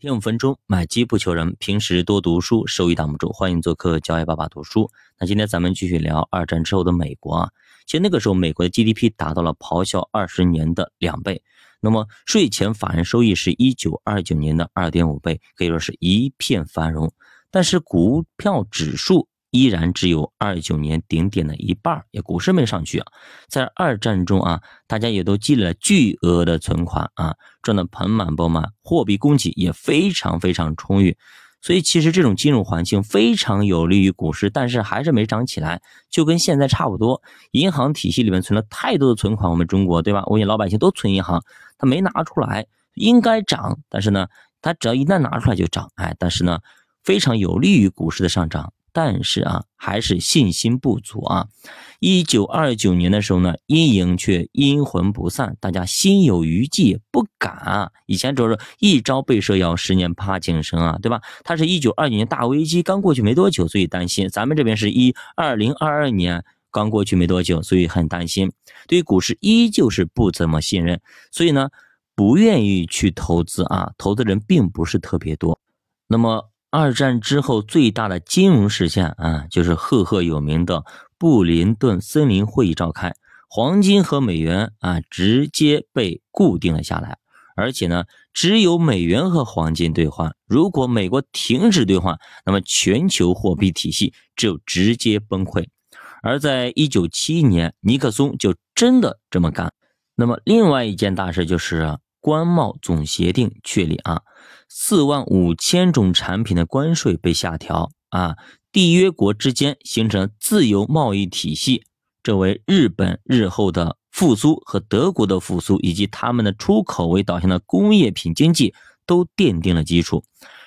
天五分钟，买机不求人，平时多读书，收益挡不住。欢迎做客教爱爸爸读书。那今天咱们继续聊二战之后的美国啊。其实那个时候，美国的 GDP 达到了咆哮二十年的两倍，那么税前法人收益是一九二九年的二点五倍，可以说是一片繁荣。但是股票指数。依然只有二九年顶点的一半，也股市没上去啊。在二战中啊，大家也都积累了巨额的存款啊，赚得盆满钵满，货币供给也非常非常充裕。所以其实这种金融环境非常有利于股市，但是还是没涨起来，就跟现在差不多。银行体系里面存了太多的存款，我们中国对吧？我们老百姓都存银行，他没拿出来，应该涨，但是呢，他只要一旦拿出来就涨，哎，但是呢，非常有利于股市的上涨。但是啊，还是信心不足啊。一九二九年的时候呢，阴影却阴魂不散，大家心有余悸，不敢啊。以前就是一朝被蛇咬，十年怕井绳啊，对吧？他是一九二九年大危机刚过去没多久，所以担心。咱们这边是一二零二二年刚过去没多久，所以很担心。对于股市依旧是不怎么信任，所以呢，不愿意去投资啊。投资人并不是特别多。那么。二战之后最大的金融事件啊，就是赫赫有名的布林顿森林会议召开，黄金和美元啊直接被固定了下来，而且呢，只有美元和黄金兑换。如果美国停止兑换，那么全球货币体系就直接崩溃。而在一九七一年，尼克松就真的这么干。那么另外一件大事就是。关贸总协定确立啊，四万五千种产品的关税被下调啊，缔约国之间形成自由贸易体系，这为日本日后的复苏和德国的复苏以及他们的出口为导向的工业品经济都奠定了基础。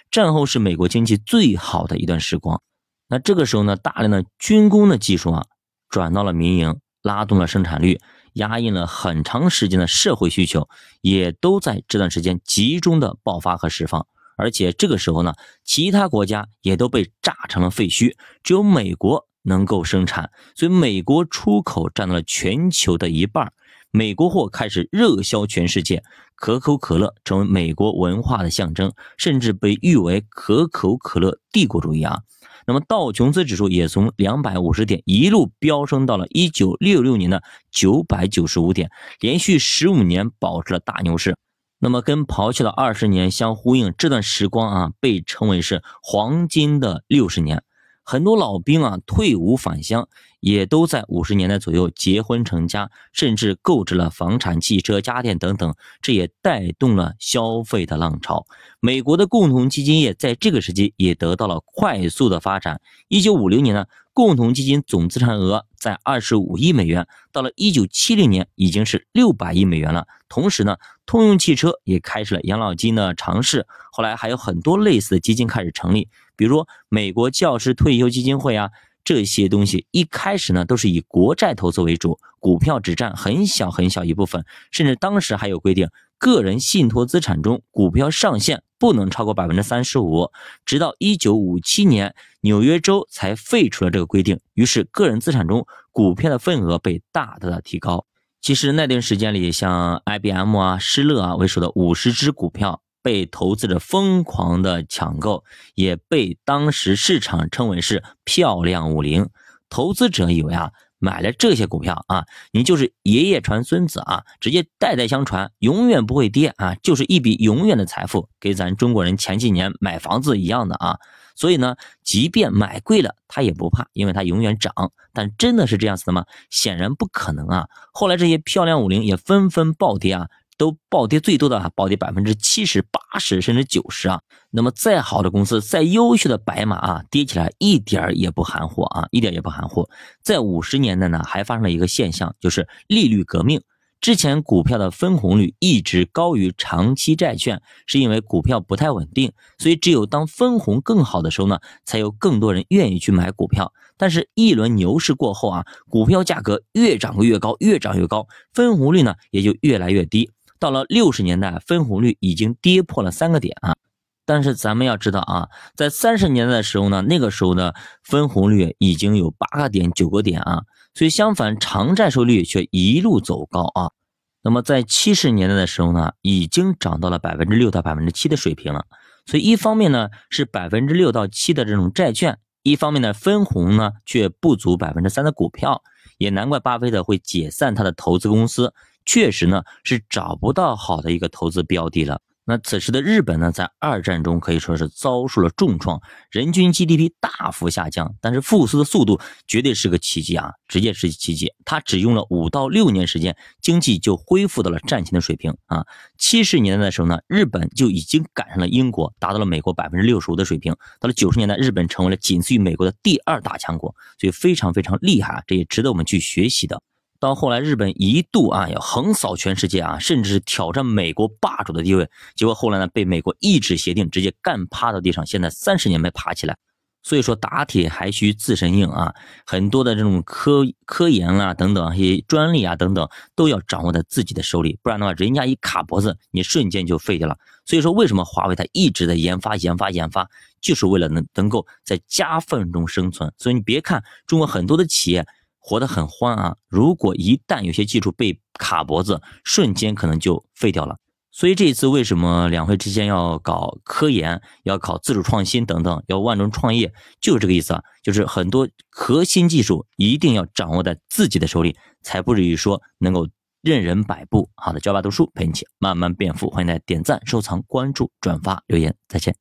战后是美国经济最好的一段时光。那这个时候呢，大量的军工的技术啊转到了民营，拉动了生产率。压抑了很长时间的社会需求，也都在这段时间集中的爆发和释放。而且这个时候呢，其他国家也都被炸成了废墟，只有美国能够生产，所以美国出口占到了全球的一半，美国货开始热销全世界，可口可乐成为美国文化的象征，甚至被誉为可口可乐帝国主义啊。那么道琼斯指数也从两百五十点一路飙升到了一九六六年的九百九十五点，连续十五年保持了大牛市。那么跟抛弃了二十年相呼应，这段时光啊被称为是黄金的六十年。很多老兵啊退伍返乡，也都在五十年代左右结婚成家，甚至购置了房产、汽车、家电等等，这也带动了消费的浪潮。美国的共同基金业在这个时期也得到了快速的发展。一九五零年呢，共同基金总资产额在二十五亿美元，到了一九七零年已经是六百亿美元了。同时呢，通用汽车也开始了养老金的尝试，后来还有很多类似的基金开始成立。比如美国教师退休基金会啊，这些东西一开始呢都是以国债投资为主，股票只占很小很小一部分，甚至当时还有规定，个人信托资产中股票上限不能超过百分之三十五。直到一九五七年，纽约州才废除了这个规定，于是个人资产中股票的份额被大大的提高。其实那段时间里，像 IBM 啊、施乐啊为首的五十只股票。被投资者疯狂的抢购，也被当时市场称为是“漂亮五零”。投资者以为啊，买了这些股票啊，你就是爷爷传孙子啊，直接代代相传，永远不会跌啊，就是一笔永远的财富，给咱中国人前几年买房子一样的啊。所以呢，即便买贵了，他也不怕，因为它永远涨。但真的是这样子的吗？显然不可能啊。后来这些“漂亮五零”也纷纷暴跌啊。都暴跌最多的啊，暴跌百分之七十八十甚至九十啊。那么再好的公司，再优秀的白马啊，跌起来一点也不含糊啊，一点也不含糊。在五十年代呢，还发生了一个现象，就是利率革命。之前股票的分红率一直高于长期债券，是因为股票不太稳定，所以只有当分红更好的时候呢，才有更多人愿意去买股票。但是，一轮牛市过后啊，股票价格越涨越高，越涨越高，分红率呢也就越来越低。到了六十年代，分红率已经跌破了三个点啊！但是咱们要知道啊，在三十年代的时候呢，那个时候呢，分红率已经有八个点、九个点啊，所以相反，长债收益率却一路走高啊。那么在七十年代的时候呢，已经涨到了百分之六到百分之七的水平了。所以一方面呢是百分之六到七的这种债券，一方面呢分红呢却不足百分之三的股票，也难怪巴菲特会解散他的投资公司，确实呢是找不到好的一个投资标的了。那此时的日本呢，在二战中可以说是遭受了重创，人均 GDP 大幅下降，但是复苏的速度绝对是个奇迹啊，直接是奇迹。它只用了五到六年时间，经济就恢复到了战前的水平啊。七十年代的时候呢，日本就已经赶上了英国，达到了美国百分之六十五的水平。到了九十年代，日本成为了仅次于美国的第二大强国，所以非常非常厉害啊，这也值得我们去学习的。到后来，日本一度啊要横扫全世界啊，甚至是挑战美国霸主的地位。结果后来呢，被美国一纸协定直接干趴到地上，现在三十年没爬起来。所以说，打铁还需自身硬啊，很多的这种科科研啦等等一些专利啊等等，都要掌握在自己的手里，不然的话，人家一卡脖子，你瞬间就废掉了。所以说，为什么华为它一直在研发、研发、研发，就是为了能能够在夹缝中生存。所以你别看中国很多的企业。活得很欢啊！如果一旦有些技术被卡脖子，瞬间可能就废掉了。所以这一次为什么两会之间要搞科研，要搞自主创新等等，要万众创业，就是这个意思啊！就是很多核心技术一定要掌握在自己的手里，才不至于说能够任人摆布。好的，教爸读书陪你一起慢慢变富，欢迎大家点赞、收藏、关注、转发、留言，再见。